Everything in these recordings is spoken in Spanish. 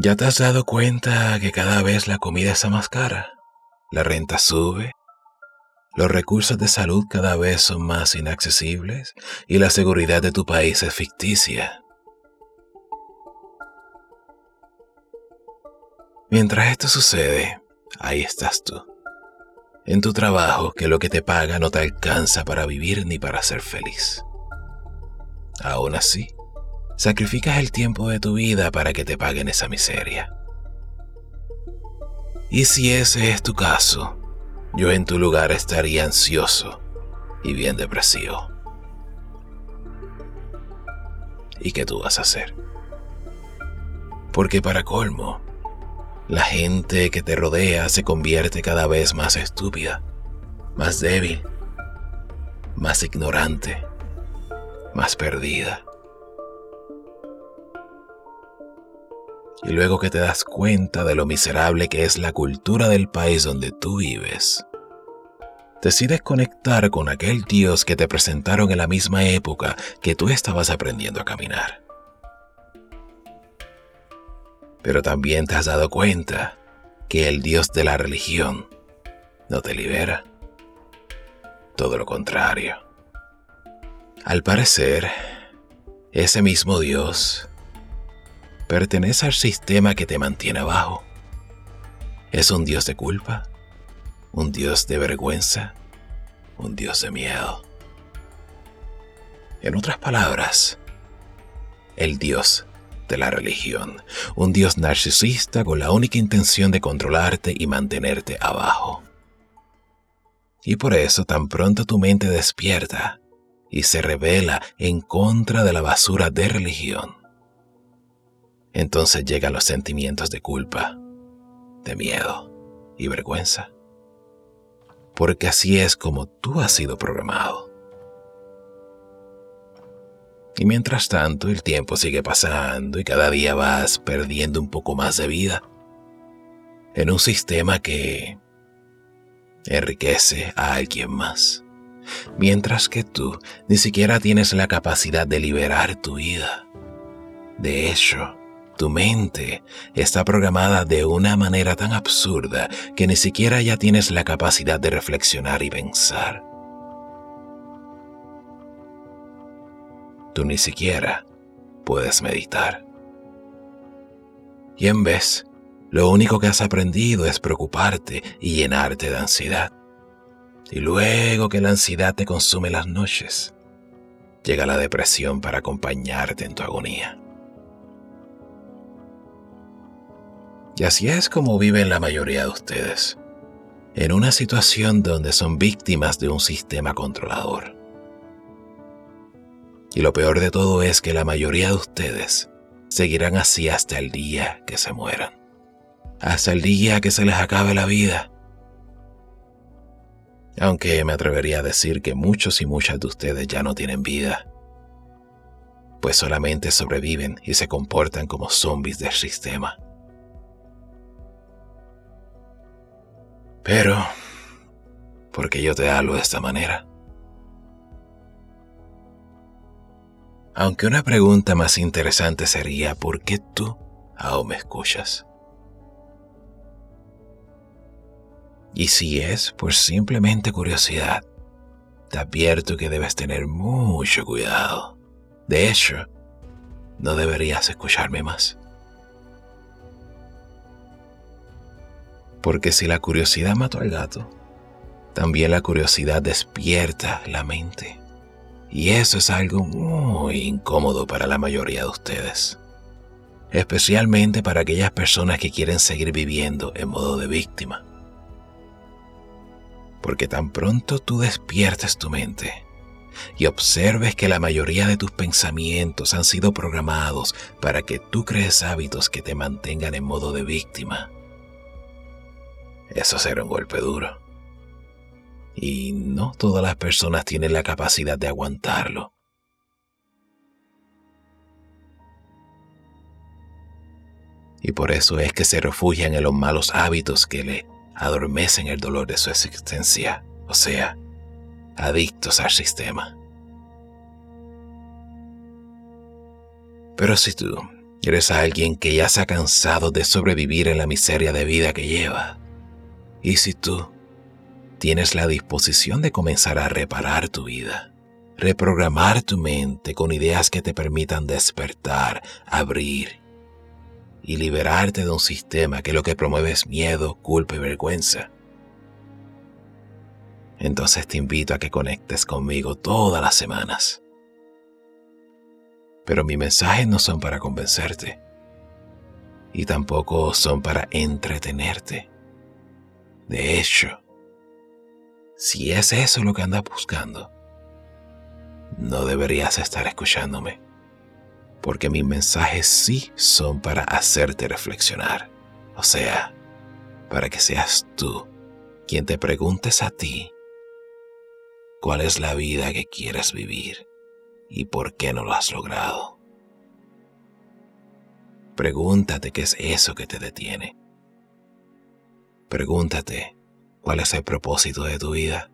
¿Ya te has dado cuenta que cada vez la comida está más cara? La renta sube, los recursos de salud cada vez son más inaccesibles y la seguridad de tu país es ficticia. Mientras esto sucede, ahí estás tú, en tu trabajo que lo que te paga no te alcanza para vivir ni para ser feliz. Aún así, sacrificas el tiempo de tu vida para que te paguen esa miseria. Y si ese es tu caso, yo en tu lugar estaría ansioso y bien depresivo. ¿Y qué tú vas a hacer? Porque para colmo, la gente que te rodea se convierte cada vez más estúpida, más débil, más ignorante, más perdida. Y luego que te das cuenta de lo miserable que es la cultura del país donde tú vives, decides conectar con aquel Dios que te presentaron en la misma época que tú estabas aprendiendo a caminar. Pero también te has dado cuenta que el Dios de la religión no te libera. Todo lo contrario. Al parecer, ese mismo Dios pertenece al sistema que te mantiene abajo. Es un Dios de culpa, un Dios de vergüenza, un Dios de miedo. En otras palabras, el Dios de la religión, un Dios narcisista con la única intención de controlarte y mantenerte abajo. Y por eso tan pronto tu mente despierta y se revela en contra de la basura de religión, entonces llegan los sentimientos de culpa, de miedo y vergüenza. Porque así es como tú has sido programado. Y mientras tanto el tiempo sigue pasando y cada día vas perdiendo un poco más de vida en un sistema que enriquece a alguien más, mientras que tú ni siquiera tienes la capacidad de liberar tu vida. De hecho, tu mente está programada de una manera tan absurda que ni siquiera ya tienes la capacidad de reflexionar y pensar. Tú ni siquiera puedes meditar. Y en vez, lo único que has aprendido es preocuparte y llenarte de ansiedad. Y luego que la ansiedad te consume las noches, llega la depresión para acompañarte en tu agonía. Y así es como viven la mayoría de ustedes, en una situación donde son víctimas de un sistema controlador. Y lo peor de todo es que la mayoría de ustedes seguirán así hasta el día que se mueran, hasta el día que se les acabe la vida. Aunque me atrevería a decir que muchos y muchas de ustedes ya no tienen vida, pues solamente sobreviven y se comportan como zombies del sistema. Pero, ¿por qué yo te hablo de esta manera? Aunque una pregunta más interesante sería, ¿por qué tú aún me escuchas? Y si es por simplemente curiosidad, te advierto que debes tener mucho cuidado. De hecho, no deberías escucharme más. Porque si la curiosidad mató al gato, también la curiosidad despierta la mente. Y eso es algo muy incómodo para la mayoría de ustedes. Especialmente para aquellas personas que quieren seguir viviendo en modo de víctima. Porque tan pronto tú despiertes tu mente y observes que la mayoría de tus pensamientos han sido programados para que tú crees hábitos que te mantengan en modo de víctima, eso será un golpe duro. Y no todas las personas tienen la capacidad de aguantarlo. Y por eso es que se refugian en los malos hábitos que le adormecen el dolor de su existencia, o sea, adictos al sistema. Pero si tú Eres alguien que ya se ha cansado de sobrevivir en la miseria de vida que lleva. Y si tú tienes la disposición de comenzar a reparar tu vida, reprogramar tu mente con ideas que te permitan despertar, abrir y liberarte de un sistema que lo que promueve es miedo, culpa y vergüenza. Entonces te invito a que conectes conmigo todas las semanas. Pero mis mensajes no son para convencerte y tampoco son para entretenerte. De hecho, si es eso lo que andas buscando, no deberías estar escuchándome, porque mis mensajes sí son para hacerte reflexionar, o sea, para que seas tú quien te preguntes a ti cuál es la vida que quieres vivir y por qué no lo has logrado. Pregúntate qué es eso que te detiene. Pregúntate cuál es el propósito de tu vida.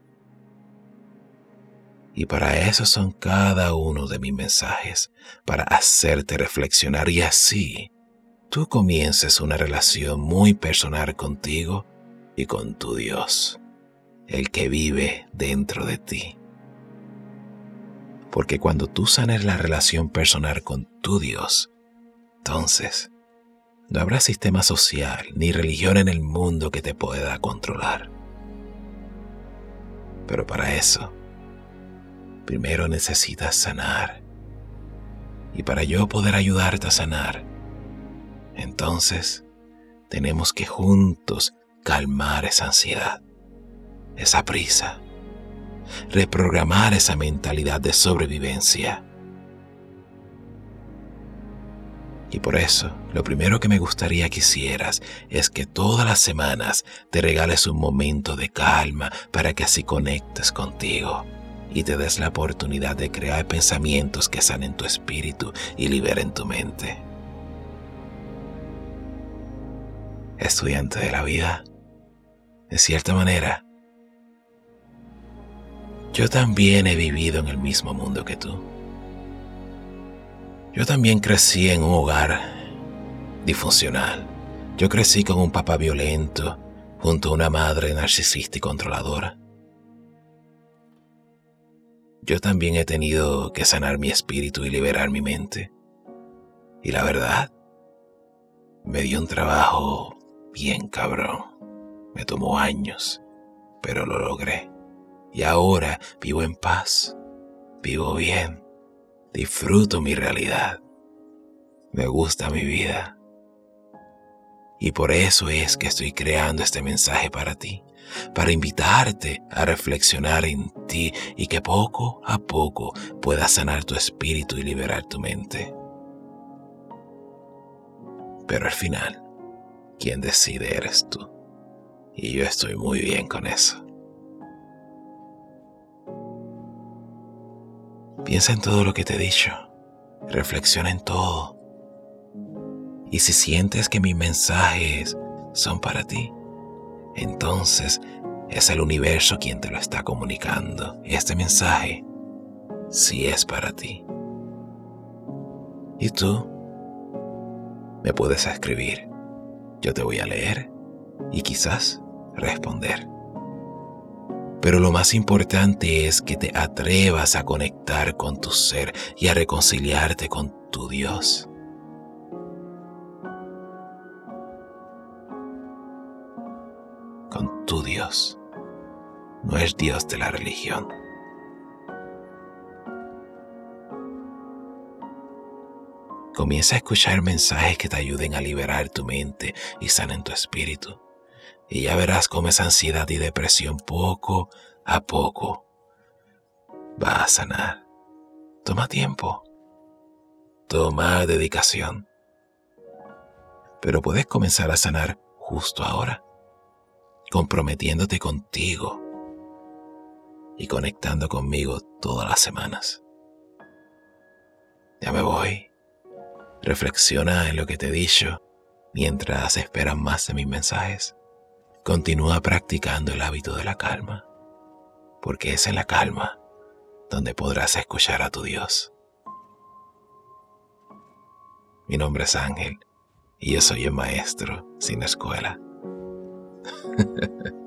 Y para eso son cada uno de mis mensajes, para hacerte reflexionar y así tú comiences una relación muy personal contigo y con tu Dios, el que vive dentro de ti. Porque cuando tú sanes la relación personal con tu Dios, entonces no habrá sistema social ni religión en el mundo que te pueda controlar. Pero para eso, primero necesitas sanar. Y para yo poder ayudarte a sanar, entonces tenemos que juntos calmar esa ansiedad, esa prisa, reprogramar esa mentalidad de sobrevivencia. Y por eso, lo primero que me gustaría que hicieras es que todas las semanas te regales un momento de calma para que así conectes contigo y te des la oportunidad de crear pensamientos que sanen tu espíritu y liberen tu mente. Estudiante de la vida, de cierta manera, yo también he vivido en el mismo mundo que tú. Yo también crecí en un hogar disfuncional. Yo crecí con un papá violento junto a una madre narcisista y controladora. Yo también he tenido que sanar mi espíritu y liberar mi mente. Y la verdad, me dio un trabajo bien cabrón. Me tomó años, pero lo logré y ahora vivo en paz, vivo bien, disfruto mi realidad, me gusta mi vida. Y por eso es que estoy creando este mensaje para ti, para invitarte a reflexionar en ti y que poco a poco puedas sanar tu espíritu y liberar tu mente. Pero al final, quien decide eres tú. Y yo estoy muy bien con eso. Piensa en todo lo que te he dicho. Reflexiona en todo. Y si sientes que mis mensajes son para ti, entonces es el universo quien te lo está comunicando. Este mensaje sí es para ti. Y tú me puedes escribir. Yo te voy a leer y quizás responder. Pero lo más importante es que te atrevas a conectar con tu ser y a reconciliarte con tu Dios. Con tu Dios. No es Dios de la religión. Comienza a escuchar mensajes que te ayuden a liberar tu mente y sanen tu espíritu y ya verás cómo esa ansiedad y depresión poco a poco va a sanar. Toma tiempo, toma dedicación, pero puedes comenzar a sanar justo ahora, comprometiéndote contigo y conectando conmigo todas las semanas. Ya me voy. Reflexiona en lo que te he dicho mientras esperas más de mis mensajes. Continúa practicando el hábito de la calma, porque es en la calma donde podrás escuchar a tu Dios. Mi nombre es Ángel y yo soy un maestro sin escuela.